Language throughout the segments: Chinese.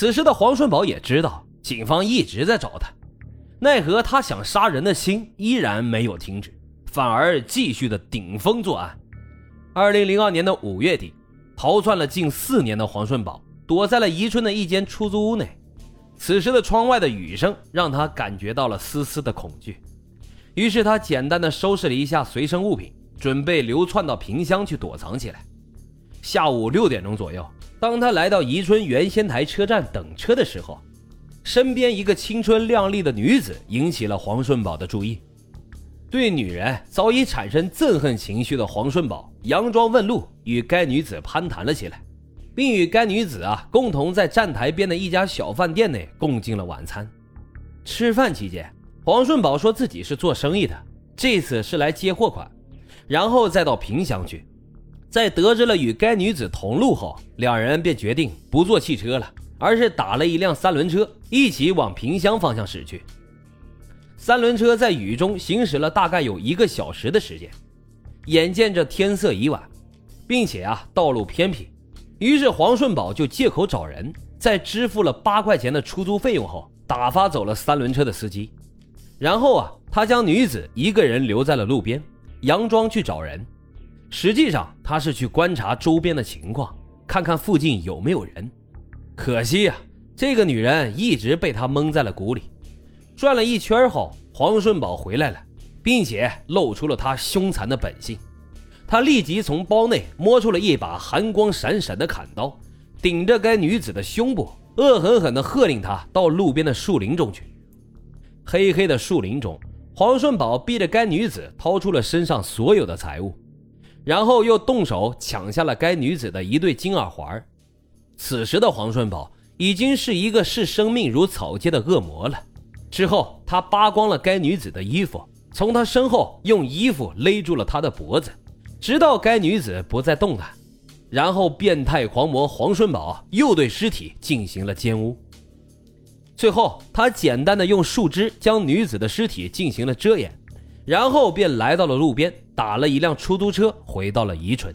此时的黄顺宝也知道警方一直在找他，奈何他想杀人的心依然没有停止，反而继续的顶风作案。二零零二年的五月底，逃窜了近四年的黄顺宝躲在了宜春的一间出租屋内。此时的窗外的雨声让他感觉到了丝丝的恐惧，于是他简单的收拾了一下随身物品，准备流窜到萍乡去躲藏起来。下午六点钟左右，当他来到宜春原仙台车站等车的时候，身边一个青春靓丽的女子引起了黄顺宝的注意。对女人早已产生憎恨情绪的黄顺宝，佯装问路，与该女子攀谈了起来。并与该女子啊共同在站台边的一家小饭店内共进了晚餐。吃饭期间，黄顺宝说自己是做生意的，这次是来接货款，然后再到萍乡去。在得知了与该女子同路后，两人便决定不坐汽车了，而是打了一辆三轮车，一起往萍乡方向驶去。三轮车在雨中行驶了大概有一个小时的时间，眼见着天色已晚，并且啊道路偏僻。于是黄顺宝就借口找人，在支付了八块钱的出租费用后，打发走了三轮车的司机。然后啊，他将女子一个人留在了路边，佯装去找人。实际上他是去观察周边的情况，看看附近有没有人。可惜啊，这个女人一直被他蒙在了鼓里。转了一圈后，黄顺宝回来了，并且露出了他凶残的本性。他立即从包内摸出了一把寒光闪闪的砍刀，顶着该女子的胸部，恶狠狠地喝令她到路边的树林中去。黑黑的树林中，黄顺宝逼着该女子掏出了身上所有的财物，然后又动手抢下了该女子的一对金耳环。此时的黄顺宝已经是一个视生命如草芥的恶魔了。之后，他扒光了该女子的衣服，从她身后用衣服勒住了她的脖子。直到该女子不再动弹，然后变态狂魔黄顺宝又对尸体进行了奸污。最后，他简单的用树枝将女子的尸体进行了遮掩，然后便来到了路边，打了一辆出租车回到了宜春。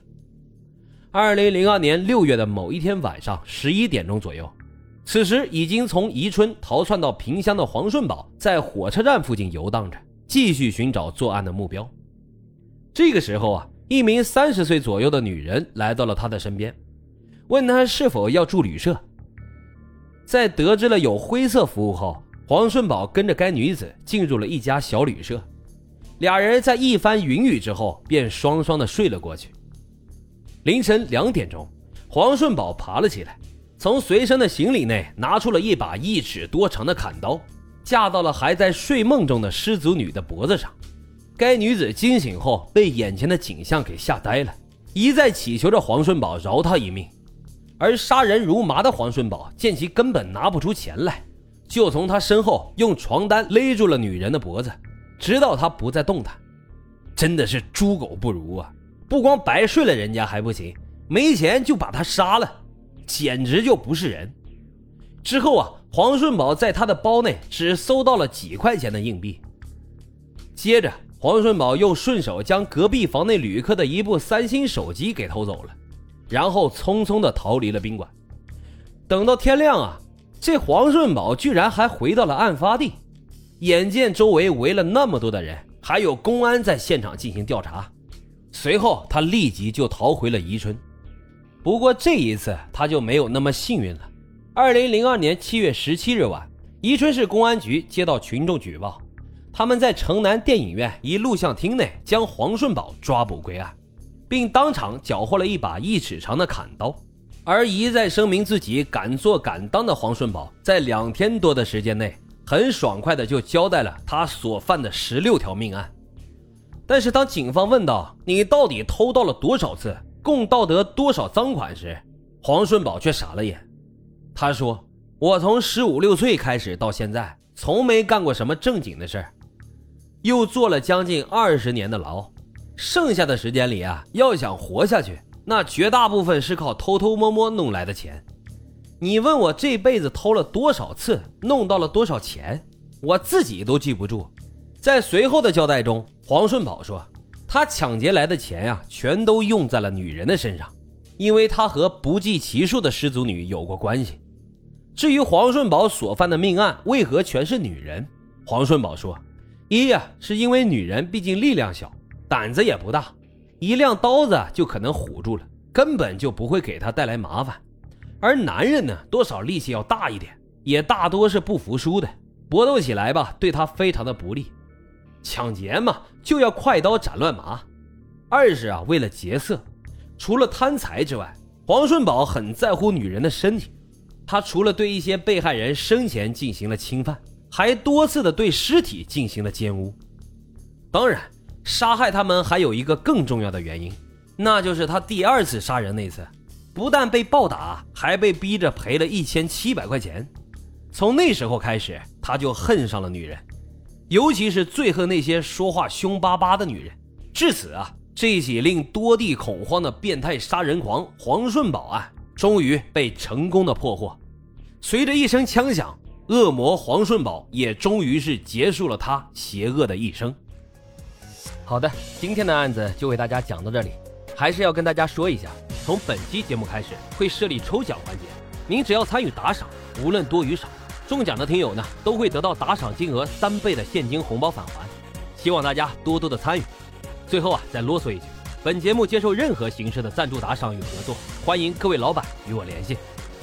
二零零二年六月的某一天晚上十一点钟左右，此时已经从宜春逃窜到萍乡的黄顺宝在火车站附近游荡着，继续寻找作案的目标。这个时候啊。一名三十岁左右的女人来到了他的身边，问他是否要住旅社。在得知了有灰色服务后，黄顺宝跟着该女子进入了一家小旅社。俩人在一番云雨之后，便双双的睡了过去。凌晨两点钟，黄顺宝爬了起来，从随身的行李内拿出了一把一尺多长的砍刀，架到了还在睡梦中的失足女的脖子上。该女子惊醒后，被眼前的景象给吓呆了，一再祈求着黄顺宝饶她一命。而杀人如麻的黄顺宝见其根本拿不出钱来，就从他身后用床单勒住了女人的脖子，直到他不再动弹。真的是猪狗不如啊！不光白睡了人家还不行，没钱就把他杀了，简直就不是人。之后啊，黄顺宝在他的包内只搜到了几块钱的硬币，接着。黄顺宝又顺手将隔壁房内旅客的一部三星手机给偷走了，然后匆匆的逃离了宾馆。等到天亮啊，这黄顺宝居然还回到了案发地，眼见周围围了那么多的人，还有公安在现场进行调查，随后他立即就逃回了宜春。不过这一次他就没有那么幸运了。二零零二年七月十七日晚，宜春市公安局接到群众举报。他们在城南电影院一录像厅内将黄顺宝抓捕归案，并当场缴获了一把一尺长的砍刀。而一再声明自己敢做敢当的黄顺宝，在两天多的时间内，很爽快的就交代了他所犯的十六条命案。但是当警方问到你到底偷盗了多少次，共盗得多少赃款时，黄顺宝却傻了眼。他说：“我从十五六岁开始到现在，从没干过什么正经的事儿。”又坐了将近二十年的牢，剩下的时间里啊，要想活下去，那绝大部分是靠偷偷摸摸弄来的钱。你问我这辈子偷了多少次，弄到了多少钱，我自己都记不住。在随后的交代中，黄顺宝说，他抢劫来的钱呀，全都用在了女人的身上，因为他和不计其数的失足女有过关系。至于黄顺宝所犯的命案为何全是女人，黄顺宝说：一呀，是因为女人毕竟力量小，胆子也不大，一亮刀子就可能唬住了，根本就不会给他带来麻烦；而男人呢，多少力气要大一点，也大多是不服输的，搏斗起来吧，对他非常的不利。抢劫嘛，就要快刀斩乱麻。二是啊，为了劫色，除了贪财之外，黄顺宝很在乎女人的身体。他除了对一些被害人生前进行了侵犯，还多次的对尸体进行了奸污。当然，杀害他们还有一个更重要的原因，那就是他第二次杀人那次，不但被暴打，还被逼着赔了一千七百块钱。从那时候开始，他就恨上了女人，尤其是最恨那些说话凶巴巴的女人。至此啊，这起令多地恐慌的变态杀人狂黄顺宝案。终于被成功的破获，随着一声枪响，恶魔黄顺宝也终于是结束了他邪恶的一生。好的，今天的案子就为大家讲到这里，还是要跟大家说一下，从本期节目开始会设立抽奖环节，您只要参与打赏，无论多与少，中奖的听友呢都会得到打赏金额三倍的现金红包返还，希望大家多多的参与。最后啊，再啰嗦一句。本节目接受任何形式的赞助打赏与合作，欢迎各位老板与我联系。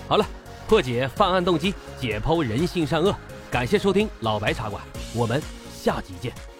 好了，破解犯案动机，解剖人性善恶，感谢收听老白茶馆，我们下集见。